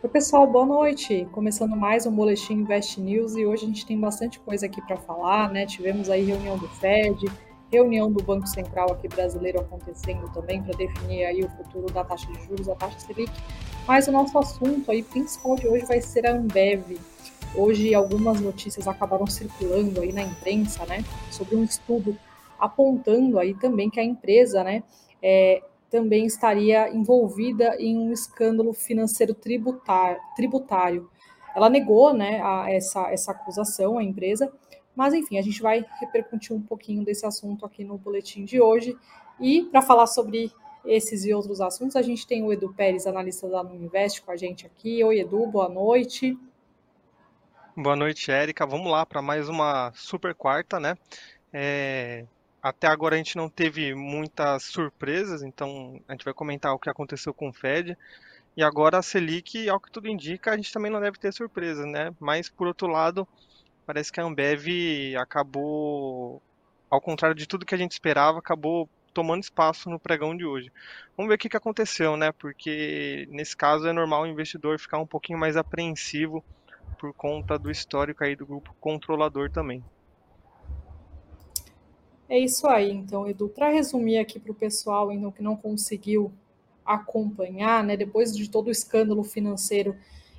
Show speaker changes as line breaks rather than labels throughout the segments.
Oi, pessoal, boa noite. Começando mais um Boletim Invest News e hoje a gente tem bastante coisa aqui para falar, né? Tivemos aí reunião do Fed, reunião do Banco Central aqui brasileiro acontecendo também para definir aí o futuro da taxa de juros, a taxa Selic. Mas o nosso assunto aí principal de hoje vai ser a Ambev. Hoje algumas notícias acabaram circulando aí na imprensa, né, sobre um estudo apontando aí também que a empresa, né, é, também estaria envolvida em um escândalo financeiro tributário. tributário. Ela negou né, a, essa, essa acusação, a empresa, mas enfim, a gente vai repercutir um pouquinho desse assunto aqui no boletim de hoje. E para falar sobre esses e outros assuntos, a gente tem o Edu Pérez, analista da Nuninvest, com a gente aqui. Oi, Edu, boa noite.
Boa noite, Érica. Vamos lá para mais uma super quarta, né? É, até agora a gente não teve muitas surpresas, então a gente vai comentar o que aconteceu com o Fed. E agora a Selic, ao que tudo indica, a gente também não deve ter surpresa, né? Mas por outro lado, parece que a Ambev acabou, ao contrário de tudo que a gente esperava, acabou tomando espaço no pregão de hoje. Vamos ver o que, que aconteceu, né? Porque nesse caso é normal o investidor ficar um pouquinho mais apreensivo por conta do histórico aí do grupo controlador também.
É isso aí, então, Edu. Para resumir aqui para o pessoal então, que não conseguiu acompanhar, né, depois de todo o escândalo financeiro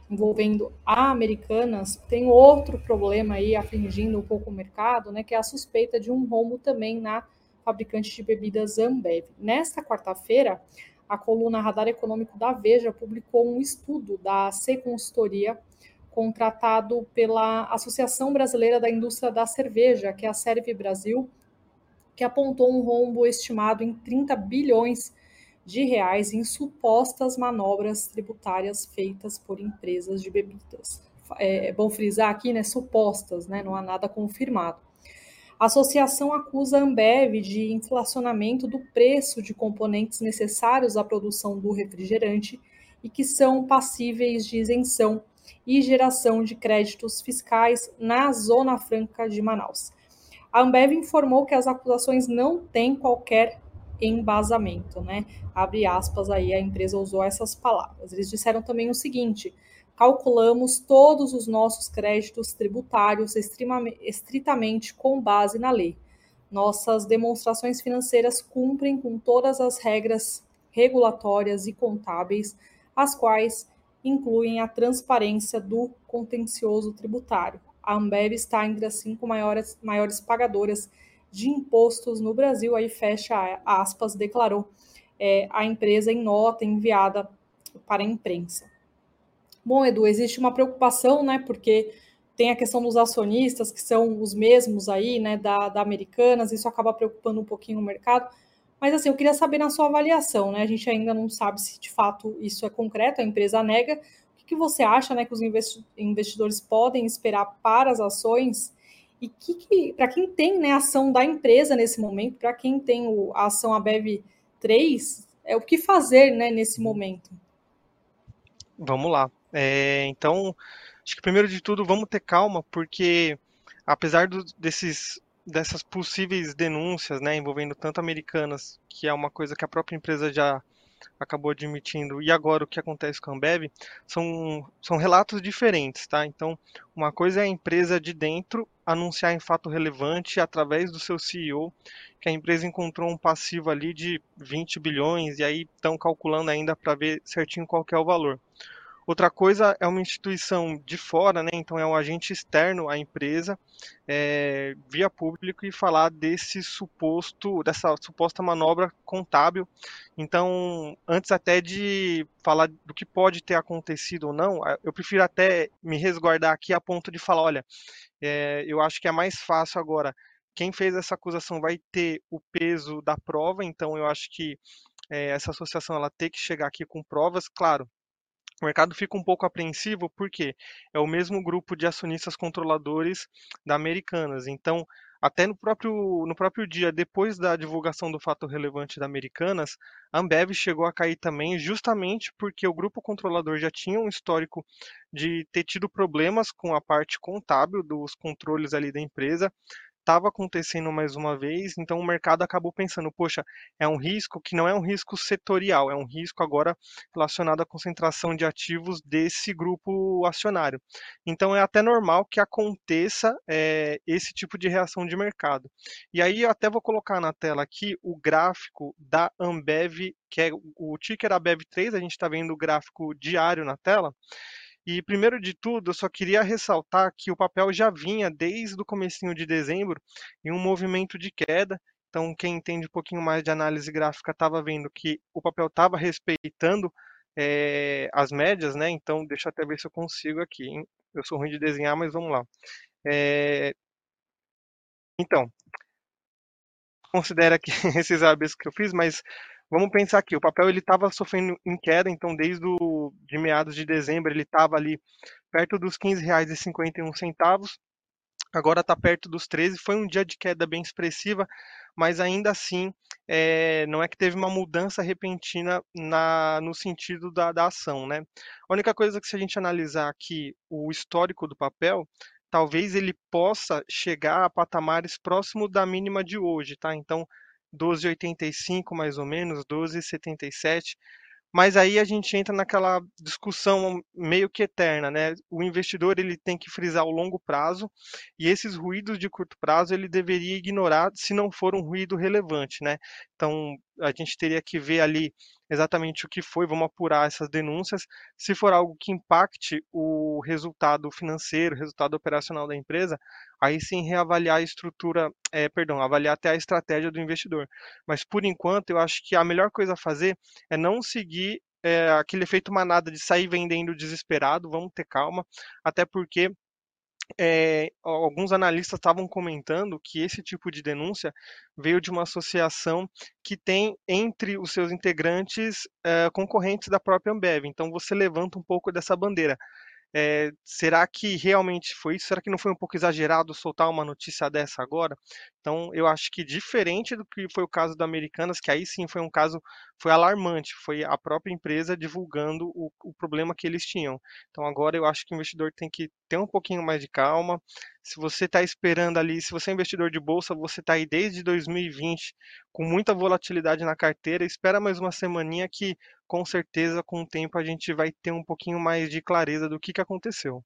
envolvendo a Americanas, tem outro problema aí afligindo um pouco o mercado, né, que é a suspeita de um rombo também na fabricante de bebidas Ambev. Nesta quarta-feira, a coluna Radar Econômico da Veja publicou um estudo da C Consultoria contratado pela Associação Brasileira da Indústria da Cerveja, que é a Serve Brasil, que apontou um rombo estimado em 30 bilhões de reais em supostas manobras tributárias feitas por empresas de bebidas. É, é bom frisar aqui, né, supostas, né, não há nada confirmado. A associação acusa a Ambev de inflacionamento do preço de componentes necessários à produção do refrigerante e que são passíveis de isenção e geração de créditos fiscais na Zona Franca de Manaus. A Ambev informou que as acusações não têm qualquer embasamento, né? Abre aspas aí, a empresa usou essas palavras. Eles disseram também o seguinte: calculamos todos os nossos créditos tributários estritamente com base na lei. Nossas demonstrações financeiras cumprem com todas as regras regulatórias e contábeis, as quais incluem a transparência do contencioso tributário, a Ambev está entre as cinco maiores, maiores pagadoras de impostos no Brasil, aí fecha aspas, declarou é, a empresa em nota enviada para a imprensa. Bom, Edu, existe uma preocupação, né, porque tem a questão dos acionistas, que são os mesmos aí, né, da, da Americanas, isso acaba preocupando um pouquinho o mercado, mas assim, eu queria saber na sua avaliação, né, a gente ainda não sabe se de fato isso é concreto, a empresa nega, que você acha né, que os investidores podem esperar para as ações e que, que para quem tem né, ação da empresa nesse momento, para quem tem o, a ação ABEV 3, é o que fazer né, nesse momento?
Vamos lá. É, então, acho que primeiro de tudo, vamos ter calma, porque apesar do, desses, dessas possíveis denúncias né, envolvendo tanto americanas, que é uma coisa que a própria empresa já acabou admitindo e agora o que acontece com a Ambev são, são relatos diferentes, tá? Então, uma coisa é a empresa de dentro anunciar em fato relevante através do seu CEO que a empresa encontrou um passivo ali de 20 bilhões e aí estão calculando ainda para ver certinho qual é o valor. Outra coisa é uma instituição de fora, né? então é um agente externo à empresa, é, via público e falar desse suposto, dessa suposta manobra contábil. Então, antes até de falar do que pode ter acontecido ou não, eu prefiro até me resguardar aqui a ponto de falar, olha, é, eu acho que é mais fácil agora. Quem fez essa acusação vai ter o peso da prova, então eu acho que é, essa associação ela tem que chegar aqui com provas, claro, o mercado fica um pouco apreensivo porque é o mesmo grupo de acionistas controladores da Americanas. Então, até no próprio, no próprio dia, depois da divulgação do fato relevante da Americanas, a Ambev chegou a cair também, justamente porque o grupo controlador já tinha um histórico de ter tido problemas com a parte contábil dos controles ali da empresa, estava acontecendo mais uma vez, então o mercado acabou pensando, poxa, é um risco que não é um risco setorial, é um risco agora relacionado à concentração de ativos desse grupo acionário. Então é até normal que aconteça é, esse tipo de reação de mercado. E aí eu até vou colocar na tela aqui o gráfico da Ambev, que é o ticker ABEV3, a gente está vendo o gráfico diário na tela. E primeiro de tudo, eu só queria ressaltar que o papel já vinha desde o comecinho de dezembro em um movimento de queda. Então, quem entende um pouquinho mais de análise gráfica estava vendo que o papel estava respeitando é, as médias, né? Então, deixa eu até ver se eu consigo aqui. Hein? Eu sou ruim de desenhar, mas vamos lá. É... Então, considera que esses hábitos que eu fiz, mas Vamos pensar aqui, o papel ele estava sofrendo em queda, então desde o, de meados de dezembro ele estava ali perto dos R$ 15,51, agora está perto dos 13. Foi um dia de queda bem expressiva, mas ainda assim é, não é que teve uma mudança repentina na, no sentido da, da ação, né? A única coisa que se a gente analisar aqui o histórico do papel, talvez ele possa chegar a patamares próximo da mínima de hoje, tá? Então 12,85 mais ou menos, 12,77. Mas aí a gente entra naquela discussão meio que eterna, né? O investidor ele tem que frisar o longo prazo e esses ruídos de curto prazo ele deveria ignorar se não for um ruído relevante, né? Então a gente teria que ver ali exatamente o que foi, vamos apurar essas denúncias. Se for algo que impacte o resultado financeiro, o resultado operacional da empresa, aí sim reavaliar a estrutura, é, perdão, avaliar até a estratégia do investidor. Mas por enquanto eu acho que a melhor coisa a fazer é não seguir é, aquele efeito manada de sair vendendo desesperado, vamos ter calma, até porque é, alguns analistas estavam comentando que esse tipo de denúncia veio de uma associação que tem entre os seus integrantes é, concorrentes da própria Ambev. Então você levanta um pouco dessa bandeira. É, será que realmente foi isso? Será que não foi um pouco exagerado soltar uma notícia dessa agora? Então, eu acho que diferente do que foi o caso da Americanas, que aí sim foi um caso, foi alarmante, foi a própria empresa divulgando o, o problema que eles tinham. Então, agora eu acho que o investidor tem que ter um pouquinho mais de calma. Se você está esperando ali, se você é investidor de bolsa, você está aí desde 2020 com muita volatilidade na carteira, espera mais uma semaninha que com certeza com o tempo a gente vai ter um pouquinho mais de clareza do que, que aconteceu.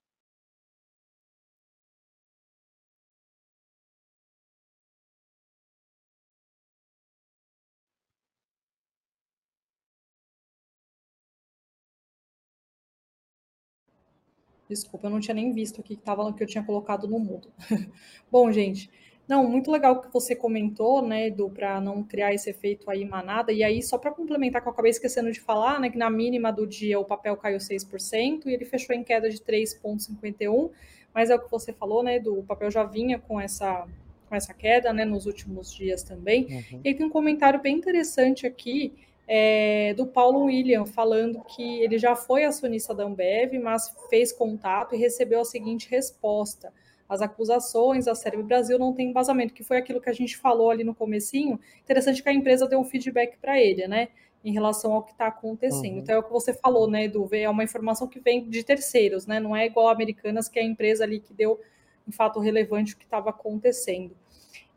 Desculpa, eu não tinha nem visto aqui que, tava, que eu tinha colocado no mudo. Bom, gente, não, muito legal que você comentou, né, do para não criar esse efeito aí manada. E aí, só para complementar, que eu acabei esquecendo de falar, né, que na mínima do dia o papel caiu 6% e ele fechou em queda de 3,51, mas é o que você falou, né, do papel já vinha com essa com essa queda, né, nos últimos dias também. Uhum. E aí tem um comentário bem interessante aqui é, do Paulo William, falando que ele já foi acionista da Ambev, mas fez contato e recebeu a seguinte resposta. As acusações da Cérebro Brasil não têm embasamento, que foi aquilo que a gente falou ali no comecinho. Interessante que a empresa deu um feedback para ele, né? Em relação ao que está acontecendo. Uhum. Então é o que você falou, né, Edu? É uma informação que vem de terceiros, né? Não é igual a Americanas, que é a empresa ali que deu um fato relevante o que estava acontecendo.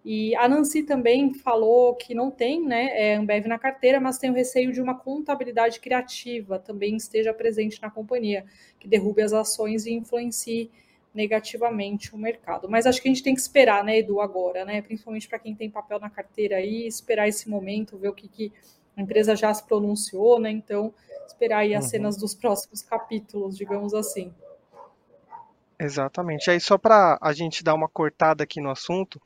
E a Nancy também falou que não tem né, é, Ambev na carteira, mas tem o receio de uma contabilidade criativa também esteja presente na companhia, que derrube as ações e influencie negativamente o mercado. Mas acho que a gente tem que esperar, né, Edu, agora, né? Principalmente para quem tem papel na carteira aí, esperar esse momento, ver o que, que a empresa já se pronunciou, né? Então, esperar aí as uhum. cenas dos próximos capítulos, digamos assim.
Exatamente. Aí, só para a gente dar uma cortada aqui no assunto,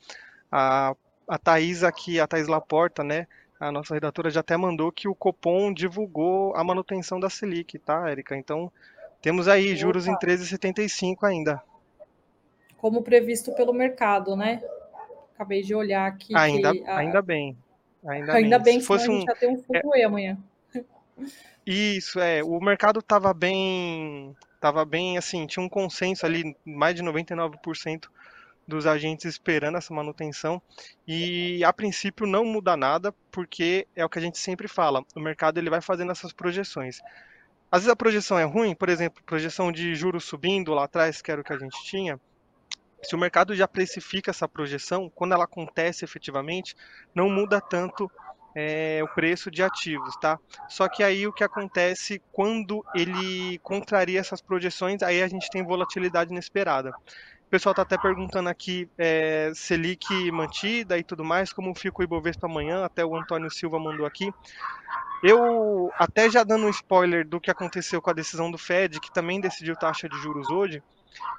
a, a Thais aqui, a Thais Laporta, né? A nossa redatora já até mandou que o Copom divulgou a manutenção da Selic, tá, Érica? Então, temos aí juros Opa. em 13,75 ainda.
Como previsto pelo mercado, né? Acabei de olhar aqui.
Ainda,
que,
ainda bem. Ainda,
ainda
bem,
bem, se fosse um... a gente já tem um fundo é... amanhã.
Isso, é. O mercado estava bem. Tava bem, assim, tinha um consenso ali, mais de 99% dos agentes esperando essa manutenção e a princípio não muda nada porque é o que a gente sempre fala, o mercado ele vai fazendo essas projeções. Às vezes a projeção é ruim, por exemplo, projeção de juros subindo lá atrás, que era o que a gente tinha, se o mercado já precifica essa projeção, quando ela acontece efetivamente, não muda tanto é, o preço de ativos, tá? Só que aí o que acontece quando ele contraria essas projeções, aí a gente tem volatilidade inesperada. O pessoal está até perguntando aqui é, Selic mantida e tudo mais, como fica o Ibovespa amanhã, até o Antônio Silva mandou aqui. Eu, até já dando um spoiler do que aconteceu com a decisão do Fed, que também decidiu taxa de juros hoje,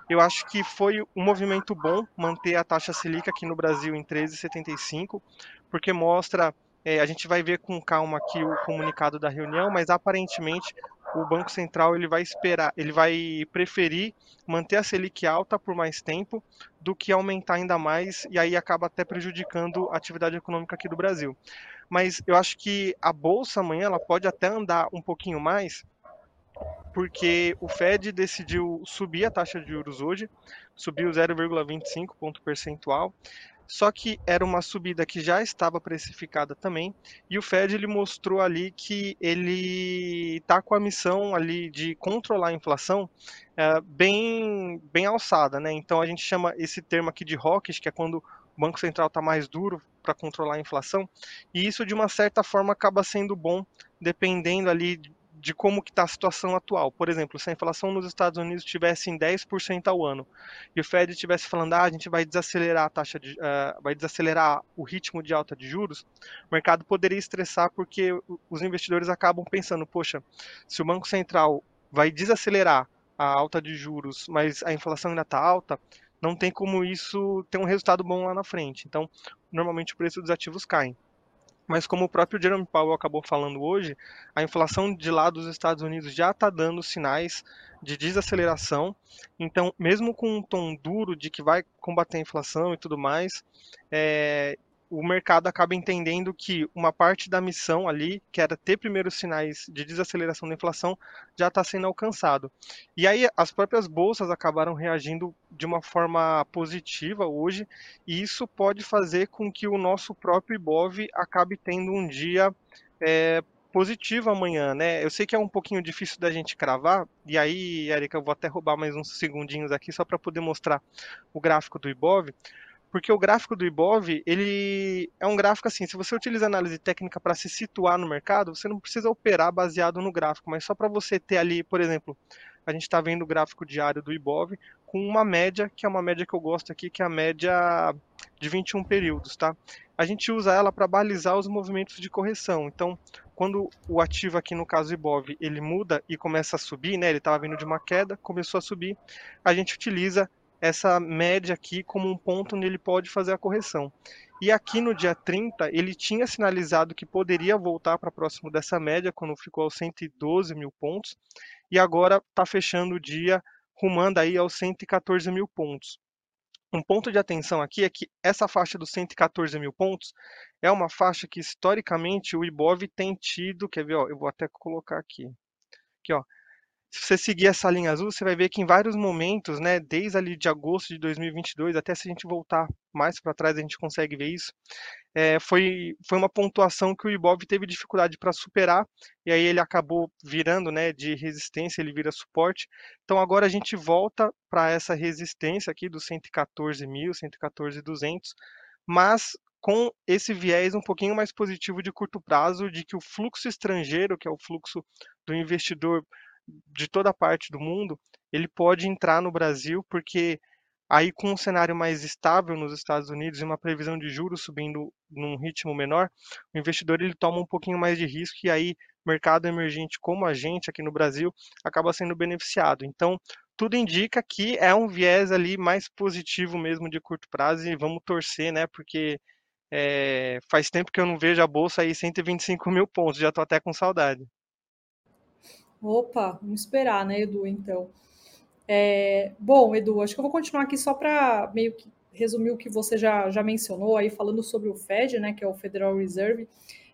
eu acho que foi um movimento bom manter a taxa Selic aqui no Brasil em 13,75, porque mostra é, a gente vai ver com calma aqui o comunicado da reunião, mas aparentemente o Banco Central ele vai esperar, ele vai preferir manter a Selic alta por mais tempo do que aumentar ainda mais e aí acaba até prejudicando a atividade econômica aqui do Brasil. Mas eu acho que a bolsa amanhã ela pode até andar um pouquinho mais, porque o Fed decidiu subir a taxa de juros hoje, subiu 0,25 ponto percentual, só que era uma subida que já estava precificada também, e o Fed ele mostrou ali que ele está com a missão ali de controlar a inflação é, bem, bem alçada, né? Então a gente chama esse termo aqui de hawkish, que é quando o Banco Central está mais duro para controlar a inflação, e isso de uma certa forma acaba sendo bom, dependendo ali de como que está a situação atual. Por exemplo, se a inflação nos Estados Unidos estivesse em 10% ao ano e o Fed estivesse falando, ah, a gente vai desacelerar a taxa de, uh, vai desacelerar o ritmo de alta de juros, o mercado poderia estressar porque os investidores acabam pensando, poxa, se o Banco Central vai desacelerar a alta de juros, mas a inflação ainda está alta, não tem como isso ter um resultado bom lá na frente. Então, normalmente o preço dos ativos cai. Mas como o próprio Jerome Powell acabou falando hoje, a inflação de lá dos Estados Unidos já está dando sinais de desaceleração. Então, mesmo com um tom duro de que vai combater a inflação e tudo mais, é, o mercado acaba entendendo que uma parte da missão ali, que era ter primeiros sinais de desaceleração da inflação, já está sendo alcançado. E aí as próprias bolsas acabaram reagindo de uma forma positiva hoje, e isso pode fazer com que o nosso próprio Ibov acabe tendo um dia é, positivo amanhã, né? Eu sei que é um pouquinho difícil da gente cravar, e aí, Erika, eu vou até roubar mais uns segundinhos aqui só para poder mostrar o gráfico do Ibov porque o gráfico do Ibov, ele é um gráfico assim, se você utiliza análise técnica para se situar no mercado, você não precisa operar baseado no gráfico, mas só para você ter ali, por exemplo, a gente está vendo o gráfico diário do Ibov com uma média, que é uma média que eu gosto aqui, que é a média de 21 períodos, tá? A gente usa ela para balizar os movimentos de correção. Então, quando o ativo aqui no caso Ibov, ele muda e começa a subir, né? Ele estava vindo de uma queda, começou a subir, a gente utiliza essa média aqui como um ponto onde ele pode fazer a correção. E aqui no dia 30, ele tinha sinalizado que poderia voltar para próximo dessa média, quando ficou aos 112 mil pontos, e agora está fechando o dia rumando aí aos 114 mil pontos. Um ponto de atenção aqui é que essa faixa dos 114 mil pontos é uma faixa que historicamente o Ibov tem tido, quer ver, ó, eu vou até colocar aqui, aqui ó, se você seguir essa linha azul, você vai ver que em vários momentos, né, desde ali de agosto de 2022, até se a gente voltar mais para trás, a gente consegue ver isso, é, foi, foi uma pontuação que o Ibov teve dificuldade para superar, e aí ele acabou virando né, de resistência, ele vira suporte. Então agora a gente volta para essa resistência aqui dos 114.000, 114.200, mas com esse viés um pouquinho mais positivo de curto prazo, de que o fluxo estrangeiro, que é o fluxo do investidor de toda parte do mundo, ele pode entrar no Brasil, porque aí com um cenário mais estável nos Estados Unidos e uma previsão de juros subindo num ritmo menor, o investidor ele toma um pouquinho mais de risco e aí mercado emergente como a gente aqui no Brasil acaba sendo beneficiado. Então, tudo indica que é um viés ali mais positivo mesmo de curto prazo e vamos torcer, né? Porque é, faz tempo que eu não vejo a bolsa aí 125 mil pontos, já estou até com saudade.
Opa, vamos esperar, né, Edu, então. É, bom, Edu, acho que eu vou continuar aqui só para meio que resumir o que você já, já mencionou aí, falando sobre o Fed, né, que é o Federal Reserve,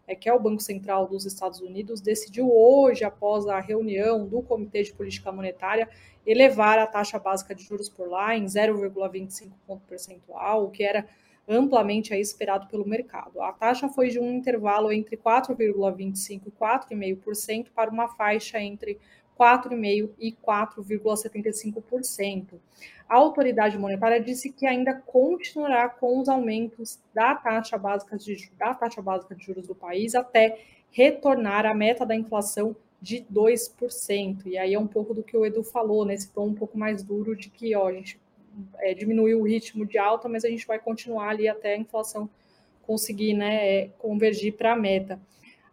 é, que é o Banco Central dos Estados Unidos, decidiu hoje, após a reunião do Comitê de Política Monetária, elevar a taxa básica de juros por lá em 0,25 ponto percentual, o que era amplamente aí esperado pelo mercado. A taxa foi de um intervalo entre 4,25% e 4,5% para uma faixa entre 4,5% e 4,75%. A autoridade monetária disse que ainda continuará com os aumentos da taxa básica de, da taxa básica de juros do país até retornar à meta da inflação de 2%. E aí é um pouco do que o Edu falou, nesse né? tom um pouco mais duro de que ó, a gente é, diminuiu o ritmo de alta, mas a gente vai continuar ali até a inflação conseguir né, é, convergir para a meta.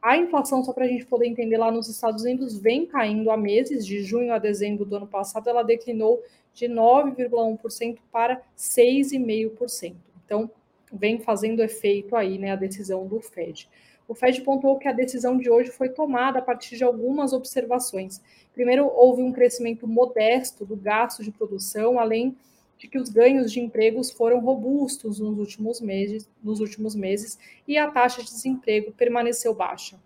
A inflação, só para a gente poder entender lá nos Estados Unidos, vem caindo há meses, de junho a dezembro do ano passado, ela declinou de 9,1% para 6,5%. Então, vem fazendo efeito aí né, a decisão do Fed. O Fed pontuou que a decisão de hoje foi tomada a partir de algumas observações. Primeiro, houve um crescimento modesto do gasto de produção, além de que os ganhos de empregos foram robustos nos últimos meses, nos últimos meses e a taxa de desemprego permaneceu baixa.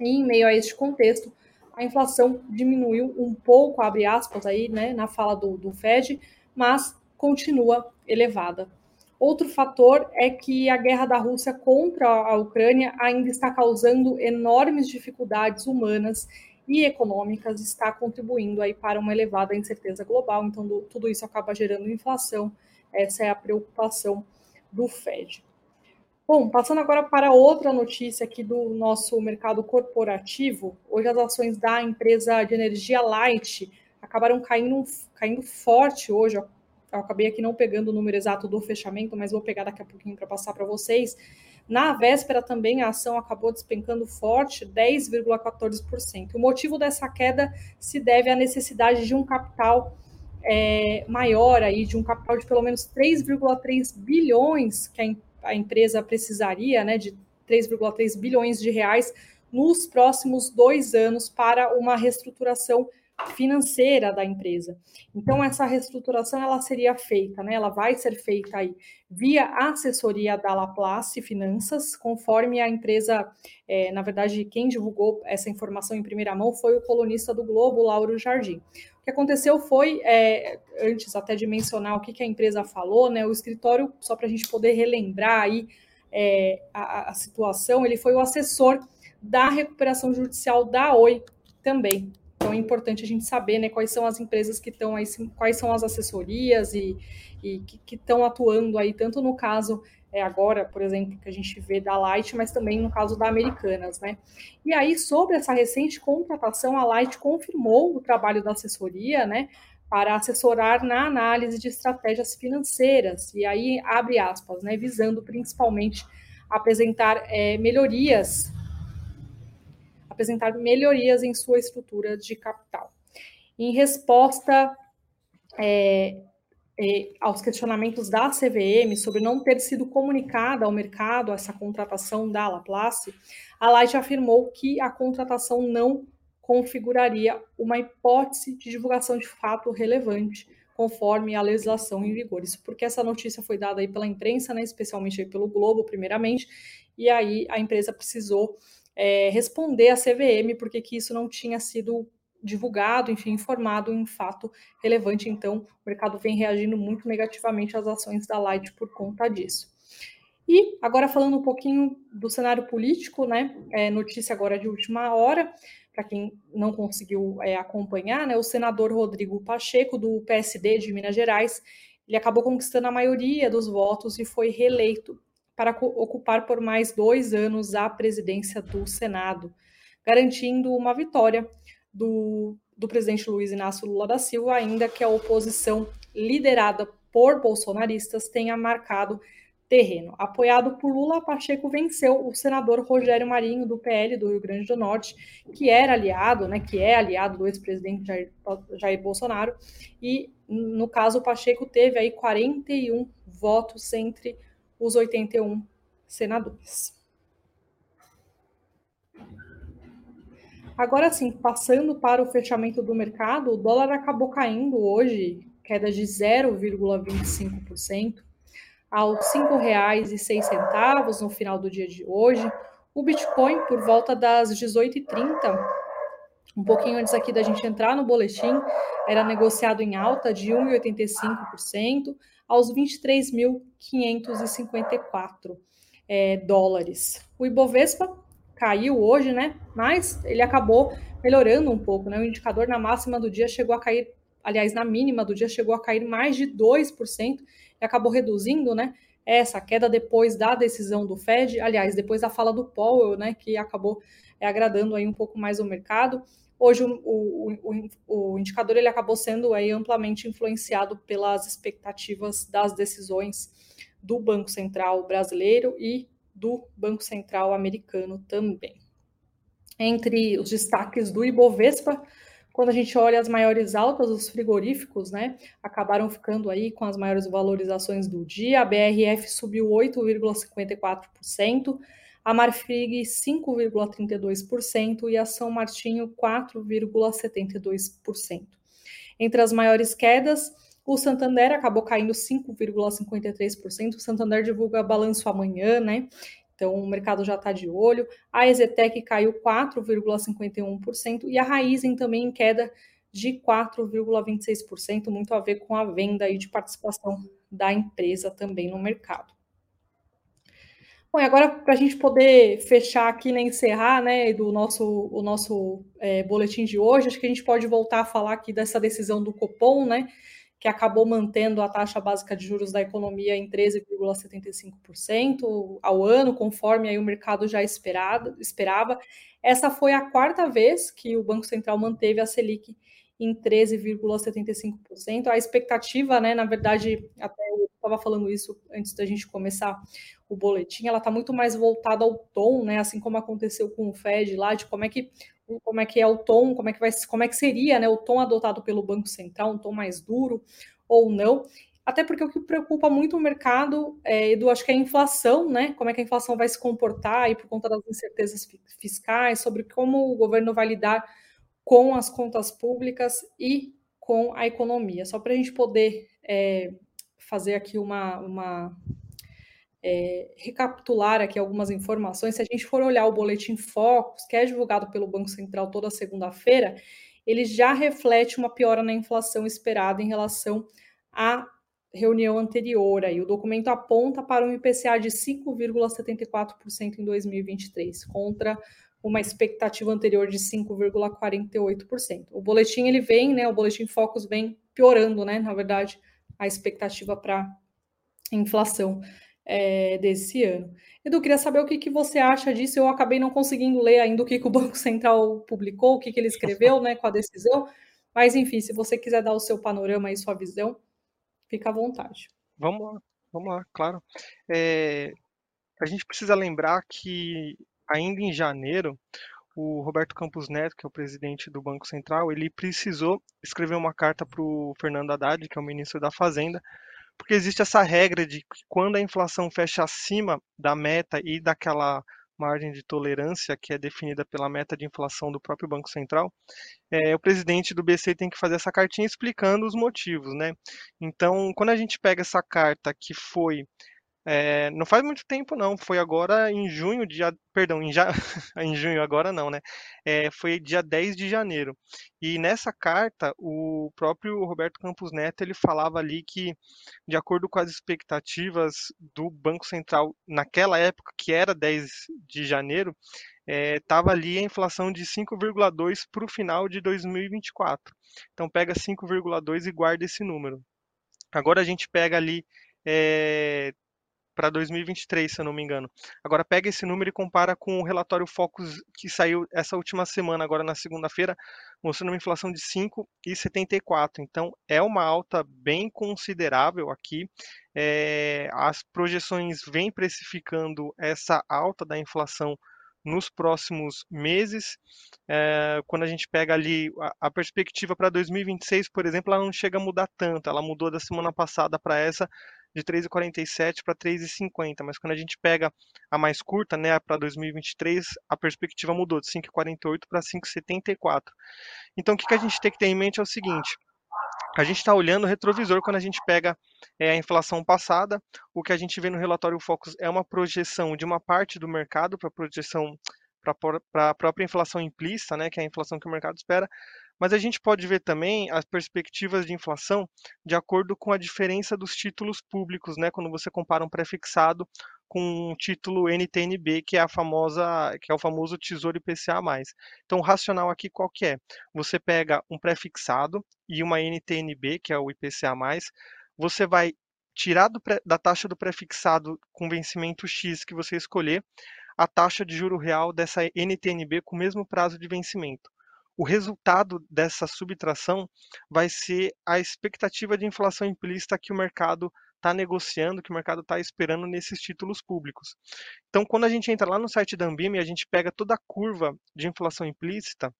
E em meio a este contexto, a inflação diminuiu um pouco, abre aspas aí, né, na fala do, do Fed, mas continua elevada. Outro fator é que a guerra da Rússia contra a Ucrânia ainda está causando enormes dificuldades humanas e econômicas, está contribuindo aí para uma elevada incerteza global. Então, do, tudo isso acaba gerando inflação. Essa é a preocupação do Fed. Bom, passando agora para outra notícia aqui do nosso mercado corporativo. Hoje as ações da empresa de energia Light acabaram caindo, caindo forte hoje, eu acabei aqui não pegando o número exato do fechamento, mas vou pegar daqui a pouquinho para passar para vocês. Na véspera também a ação acabou despencando forte, 10,14%. O motivo dessa queda se deve à necessidade de um capital é, maior aí, de um capital de pelo menos 3,3 bilhões que a, a empresa precisaria, né, de 3,3 bilhões de reais nos próximos dois anos para uma reestruturação financeira da empresa. Então essa reestruturação ela seria feita, né? Ela vai ser feita aí via assessoria da Laplace Finanças, conforme a empresa, é, na verdade, quem divulgou essa informação em primeira mão foi o colunista do Globo, Lauro Jardim. O que aconteceu foi, é, antes até de mencionar o que, que a empresa falou, né? O escritório, só para a gente poder relembrar aí é, a, a situação, ele foi o assessor da recuperação judicial da Oi também. Então é importante a gente saber né, quais são as empresas que estão aí, quais são as assessorias e, e que estão atuando aí, tanto no caso é, agora, por exemplo, que a gente vê da Light, mas também no caso da Americanas, né? E aí, sobre essa recente contratação, a Light confirmou o trabalho da assessoria, né? Para assessorar na análise de estratégias financeiras, e aí abre aspas, né? Visando principalmente apresentar é, melhorias apresentar melhorias em sua estrutura de capital. Em resposta é, é, aos questionamentos da CVM sobre não ter sido comunicada ao mercado essa contratação da Laplace, a Light afirmou que a contratação não configuraria uma hipótese de divulgação de fato relevante, conforme a legislação em vigor. Isso porque essa notícia foi dada aí pela imprensa, né, especialmente pelo Globo, primeiramente, e aí a empresa precisou é, responder à CVM porque que isso não tinha sido divulgado, enfim, informado em fato relevante. Então, o mercado vem reagindo muito negativamente às ações da Light por conta disso. E agora falando um pouquinho do cenário político, né? É, notícia agora de última hora, para quem não conseguiu é, acompanhar, né? O senador Rodrigo Pacheco, do PSD de Minas Gerais, ele acabou conquistando a maioria dos votos e foi reeleito para ocupar por mais dois anos a presidência do Senado, garantindo uma vitória do, do presidente Luiz Inácio Lula da Silva, ainda que a oposição liderada por bolsonaristas tenha marcado terreno. Apoiado por Lula, Pacheco venceu o senador Rogério Marinho, do PL do Rio Grande do Norte, que era aliado, né, que é aliado do ex-presidente Jair, Jair Bolsonaro, e no caso Pacheco teve aí 41 votos entre os 81 senadores. Agora sim, passando para o fechamento do mercado, o dólar acabou caindo hoje, queda de 0,25%, aos R$ 5,06 no final do dia de hoje. O Bitcoin, por volta das 18h30, um pouquinho antes aqui da gente entrar no boletim, era negociado em alta de 1,85% aos 23.554 é, dólares. O Ibovespa caiu hoje, né? Mas ele acabou melhorando um pouco, né? O indicador na máxima do dia chegou a cair, aliás, na mínima do dia chegou a cair mais de 2% e acabou reduzindo, né? Essa queda depois da decisão do Fed, aliás, depois da fala do Powell, né? Que acabou é, agradando aí um pouco mais o mercado. Hoje o, o, o, o indicador ele acabou sendo aí amplamente influenciado pelas expectativas das decisões do Banco Central brasileiro e do Banco Central americano também. Entre os destaques do Ibovespa, quando a gente olha as maiores altas, os frigoríficos, né, acabaram ficando aí com as maiores valorizações do dia. A BRF subiu 8,54%, a Marfrig 5,32% e a São Martinho 4,72%. Entre as maiores quedas, o Santander acabou caindo 5,53%. O Santander divulga balanço amanhã, né? Então o mercado já está de olho. A Exetec caiu 4,51% e a Raizen também em queda de 4,26%, muito a ver com a venda aí de participação da empresa também no mercado. Bom, e agora para a gente poder fechar aqui, né, encerrar, né, do nosso, o nosso é, boletim de hoje, acho que a gente pode voltar a falar aqui dessa decisão do Copom, né, que acabou mantendo a taxa básica de juros da economia em 13,75% ao ano, conforme aí o mercado já esperado, esperava. Essa foi a quarta vez que o Banco Central manteve a Selic em 13,75%. A expectativa, né, na verdade, até estava falando isso antes da gente começar o boletim, ela está muito mais voltada ao tom, né, assim como aconteceu com o Fed lá, de como é que como é que é o tom, como é que vai, como é que seria, né, o tom adotado pelo Banco Central, um tom mais duro ou não. Até porque o que preocupa muito o mercado, é, Edu, acho que é a inflação, né? Como é que a inflação vai se comportar aí por conta das incertezas fiscais, sobre como o governo vai lidar com as contas públicas e com a economia. Só para a gente poder é, fazer aqui uma, uma é, recapitular aqui algumas informações, se a gente for olhar o boletim Focus, que é divulgado pelo Banco Central toda segunda-feira, ele já reflete uma piora na inflação esperada em relação à reunião anterior. Aí, o documento aponta para um IPCA de 5,74% em 2023, contra uma expectativa anterior de 5,48%. O boletim ele vem, né, o boletim Focus vem piorando, né, na verdade, a expectativa para inflação é, desse ano. Edu, queria saber o que, que você acha disso. Eu acabei não conseguindo ler ainda o que, que o Banco Central publicou, o que, que ele escreveu né, com a decisão. Mas, enfim, se você quiser dar o seu panorama e sua visão, fica à vontade.
Vamos lá, vamos lá, claro. É, a gente precisa lembrar que ainda em janeiro, o Roberto Campos Neto, que é o presidente do Banco Central, ele precisou escrever uma carta para o Fernando Haddad, que é o ministro da Fazenda, porque existe essa regra de que quando a inflação fecha acima da meta e daquela margem de tolerância que é definida pela meta de inflação do próprio Banco Central, é, o presidente do BC tem que fazer essa cartinha explicando os motivos, né? Então, quando a gente pega essa carta que foi é, não faz muito tempo, não. Foi agora em junho, dia. Perdão, em, já, em junho, agora não, né? É, foi dia 10 de janeiro. E nessa carta, o próprio Roberto Campos Neto ele falava ali que, de acordo com as expectativas do Banco Central naquela época, que era 10 de janeiro, estava é, ali a inflação de 5,2 para o final de 2024. Então pega 5,2 e guarda esse número. Agora a gente pega ali é, para 2023, se eu não me engano. Agora pega esse número e compara com o relatório Focus que saiu essa última semana, agora na segunda-feira, mostrando uma inflação de 5,74. Então é uma alta bem considerável aqui. É, as projeções vêm precificando essa alta da inflação nos próximos meses. É, quando a gente pega ali a, a perspectiva para 2026, por exemplo, ela não chega a mudar tanto. Ela mudou da semana passada para essa de 3,47 para 3,50, mas quando a gente pega a mais curta, né, para 2023, a perspectiva mudou de 5,48 para 5,74. Então, o que, que a gente tem que ter em mente é o seguinte: a gente está olhando o retrovisor quando a gente pega é, a inflação passada. O que a gente vê no relatório Focus é uma projeção de uma parte do mercado para projeção para a própria inflação implícita, né, que é a inflação que o mercado espera, mas a gente pode ver também as perspectivas de inflação de acordo com a diferença dos títulos públicos, né, quando você compara um prefixado com um título NTNB, que é a famosa, que é o famoso Tesouro IPCA+. Então, o racional aqui qual que é? Você pega um prefixado e uma NTNB, que é o IPCA+, você vai tirar do, da taxa do prefixado com vencimento X que você escolher, a taxa de juro real dessa NTNB com o mesmo prazo de vencimento. O resultado dessa subtração vai ser a expectativa de inflação implícita que o mercado está negociando, que o mercado está esperando nesses títulos públicos. Então, quando a gente entra lá no site da Ambima e a gente pega toda a curva de inflação implícita,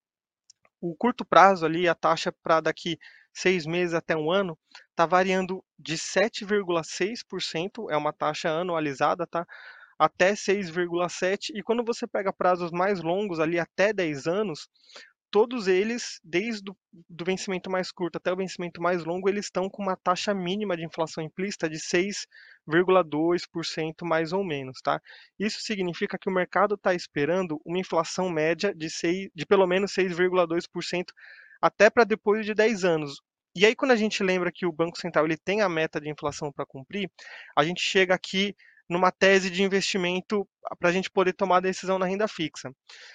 o curto prazo ali, a taxa para daqui seis meses até um ano, está variando de 7,6%, é uma taxa anualizada, tá? Até 6,7%, e quando você pega prazos mais longos, ali até 10 anos, todos eles, desde o vencimento mais curto até o vencimento mais longo, eles estão com uma taxa mínima de inflação implícita de 6,2% mais ou menos, tá? Isso significa que o mercado está esperando uma inflação média de, 6, de pelo menos 6,2% até para depois de 10 anos. E aí, quando a gente lembra que o Banco Central ele tem a meta de inflação para cumprir, a gente chega aqui numa tese de investimento para a gente poder tomar a decisão na renda fixa.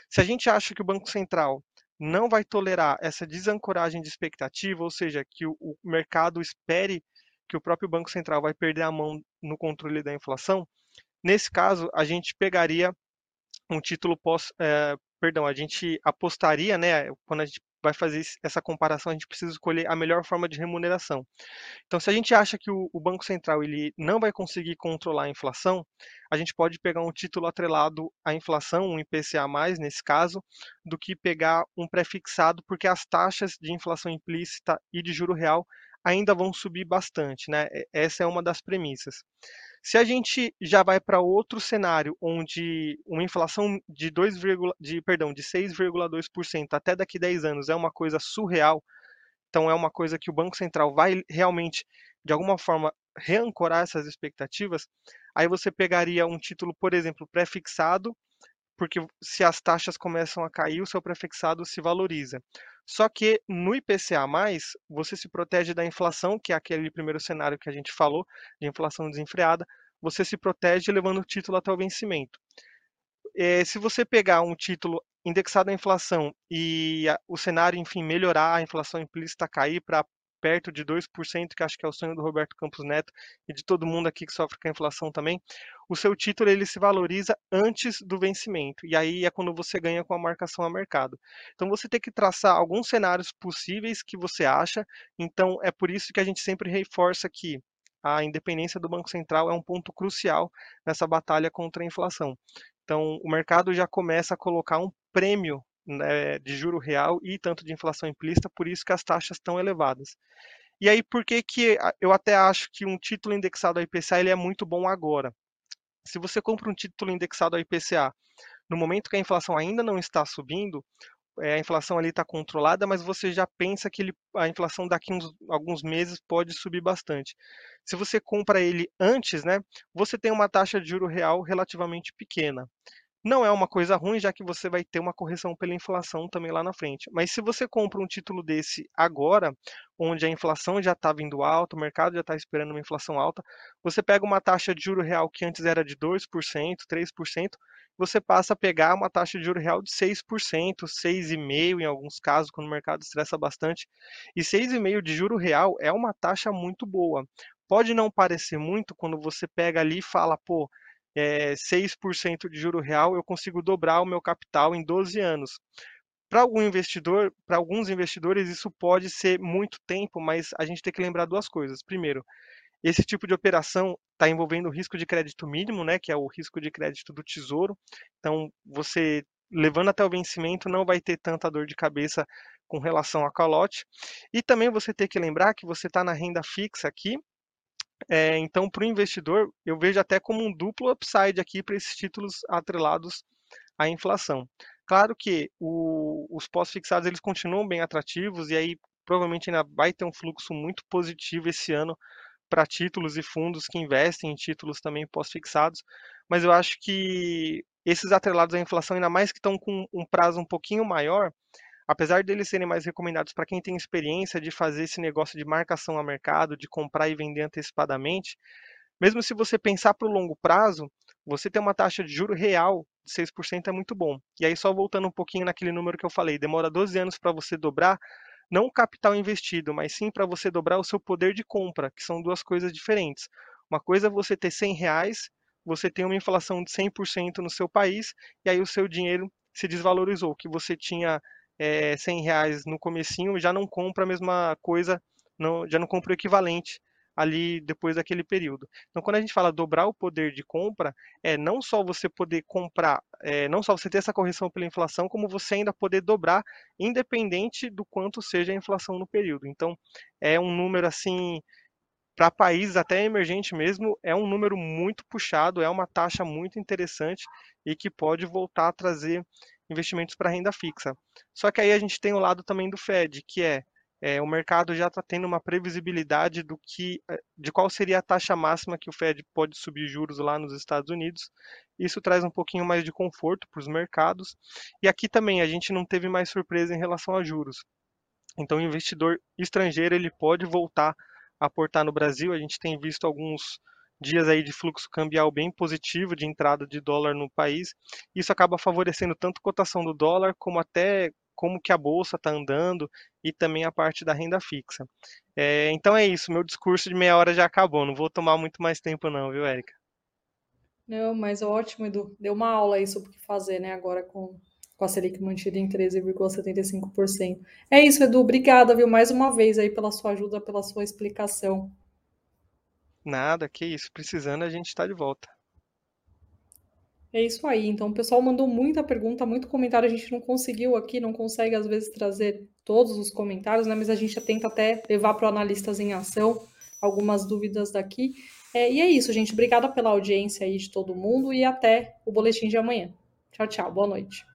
Se a gente acha que o Banco Central não vai tolerar essa desancoragem de expectativa, ou seja, que o, mercado espere que o próprio Banco Central vai perder a mão no controle da inflação, nesse caso, a gente pegaria um título pós, é, perdão, a gente apostaria, né, quando a gente vai fazer essa comparação, a gente precisa escolher a melhor forma de remuneração. Então, se a gente acha que o, Banco Central ele não vai conseguir controlar a inflação, a gente pode pegar um título atrelado à inflação, um IPCA+, nesse caso, do que pegar um prefixado, porque as taxas de inflação implícita e de juro real ainda vão subir bastante, né? Essa é uma das premissas. Se a gente já vai para outro cenário, onde uma inflação de 2, de, perdão, de 6,2% até daqui 10 anos é uma coisa surreal, então é uma coisa que o Banco Central vai realmente, de alguma forma, reancorar essas expectativas, aí você pegaria um título, por exemplo, prefixado, porque se as taxas começam a cair, o seu prefixado se valoriza. Só que no IPCA+, você se protege da inflação, que é aquele primeiro cenário que a gente falou, de inflação desenfreada, você se protege levando o título até o vencimento. É, se você pegar um título indexado à inflação e a, o cenário, enfim, melhorar, a inflação implícita cair para perto de 2%, que acho que é o sonho do Roberto Campos Neto e de todo mundo aqui que sofre com a inflação também, o seu título ele se valoriza antes do vencimento. E aí é quando você ganha com a marcação a mercado. Então você tem que traçar alguns cenários possíveis que você acha. Então é por isso que a gente sempre reforça que a independência do Banco Central é um ponto crucial nessa batalha contra a inflação. Então, o mercado já começa a colocar um prêmio né, de juro real e tanto de inflação implícita, por isso que as taxas estão elevadas. E aí, por que, que eu até acho que um título indexado ao IPCA ele é muito bom agora? Se você compra um título indexado ao IPCA no momento que a inflação ainda não está subindo, é, a inflação ali está controlada, mas você já pensa que ele, a inflação daqui uns alguns meses pode subir bastante. Se você compra ele antes, né, você tem uma taxa de juro real relativamente pequena. Não é uma coisa ruim, já que você vai ter uma correção pela inflação também lá na frente. Mas se você compra um título desse agora, onde a inflação já está vindo alta, o mercado já está esperando uma inflação alta, você pega uma taxa de juro real que antes era de 2%, 3%, você passa a pegar uma taxa de juro real de 6%, 6,5% em alguns casos, quando o mercado estressa bastante. E 6,5% de juro real é uma taxa muito boa. Pode não parecer muito quando você pega ali e fala, pô, é, 6% de juro real, eu consigo dobrar o meu capital em 12 anos. Para algum investidor, para alguns investidores, isso pode ser muito tempo, mas a gente tem que lembrar duas coisas. Primeiro, esse tipo de operação está envolvendo o risco de crédito mínimo, né, que é o risco de crédito do tesouro. Então, você levando até o vencimento não vai ter tanta dor de cabeça com relação a calote. E também você tem que lembrar que você está na renda fixa aqui, é, então, para o investidor, eu vejo até como um duplo upside aqui para esses títulos atrelados à inflação. Claro que o, os pós-fixados eles continuam bem atrativos e aí provavelmente ainda vai ter um fluxo muito positivo esse ano para títulos e fundos que investem em títulos também pós-fixados, mas eu acho que esses atrelados à inflação, ainda mais que estão com um prazo um pouquinho maior, apesar deles serem mais recomendados para quem tem experiência de fazer esse negócio de marcação a mercado, de comprar e vender antecipadamente, mesmo se você pensar para o longo prazo, você ter uma taxa de juro real de 6% é muito bom. E aí, só voltando um pouquinho naquele número que eu falei, demora 12 anos para você dobrar, não o capital investido, mas sim para você dobrar o seu poder de compra, que são duas coisas diferentes. Uma coisa é você ter 100 reais, você tem uma inflação de 100% no seu país, e aí o seu dinheiro se desvalorizou. Que você tinha é, 100 reais no comecinho já não compra a mesma coisa, não, já não compra o equivalente ali depois daquele período. Então, quando a gente fala dobrar o poder de compra, é não só você poder comprar, é, não só você ter essa correção pela inflação, como você ainda poder dobrar, independente do quanto seja a inflação no período. Então, é um número assim para países até emergente mesmo, é um número muito puxado, é uma taxa muito interessante e que pode voltar a trazer investimentos para renda fixa. Só que aí a gente tem o lado também do Fed, que é é, o mercado já está tendo uma previsibilidade do que, é, de qual seria a taxa máxima que o Fed pode subir juros lá nos Estados Unidos. Isso traz um pouquinho mais de conforto para os mercados. E aqui também a gente não teve mais surpresa em relação a juros. Então, o investidor estrangeiro ele pode voltar a aportar no Brasil. A gente tem visto alguns dias aí de fluxo cambial bem positivo de entrada de dólar no país. Isso acaba favorecendo tanto a cotação do dólar como até como que a bolsa está andando e também a parte da renda fixa. É, então é isso, meu discurso de meia hora já acabou, não vou tomar muito mais tempo não, viu, Érica?
Não, mas ótimo, Edu. Deu uma aula aí sobre o que fazer, né, agora com, com a Selic mantida em 13,75%. É isso, Edu. Obrigada, viu, mais uma vez aí pela sua ajuda, pela sua explicação.
Nada, que isso. Precisando, a gente está de volta.
É isso aí. Então, o pessoal mandou muita pergunta, muito comentário. A gente não conseguiu aqui, não consegue às vezes trazer todos os comentários, né? Mas a gente tenta até levar para o Analistas em Ação algumas dúvidas daqui. É, e é isso, gente. Obrigada pela audiência aí de todo mundo e até o boletim de amanhã. Tchau, tchau. Boa noite.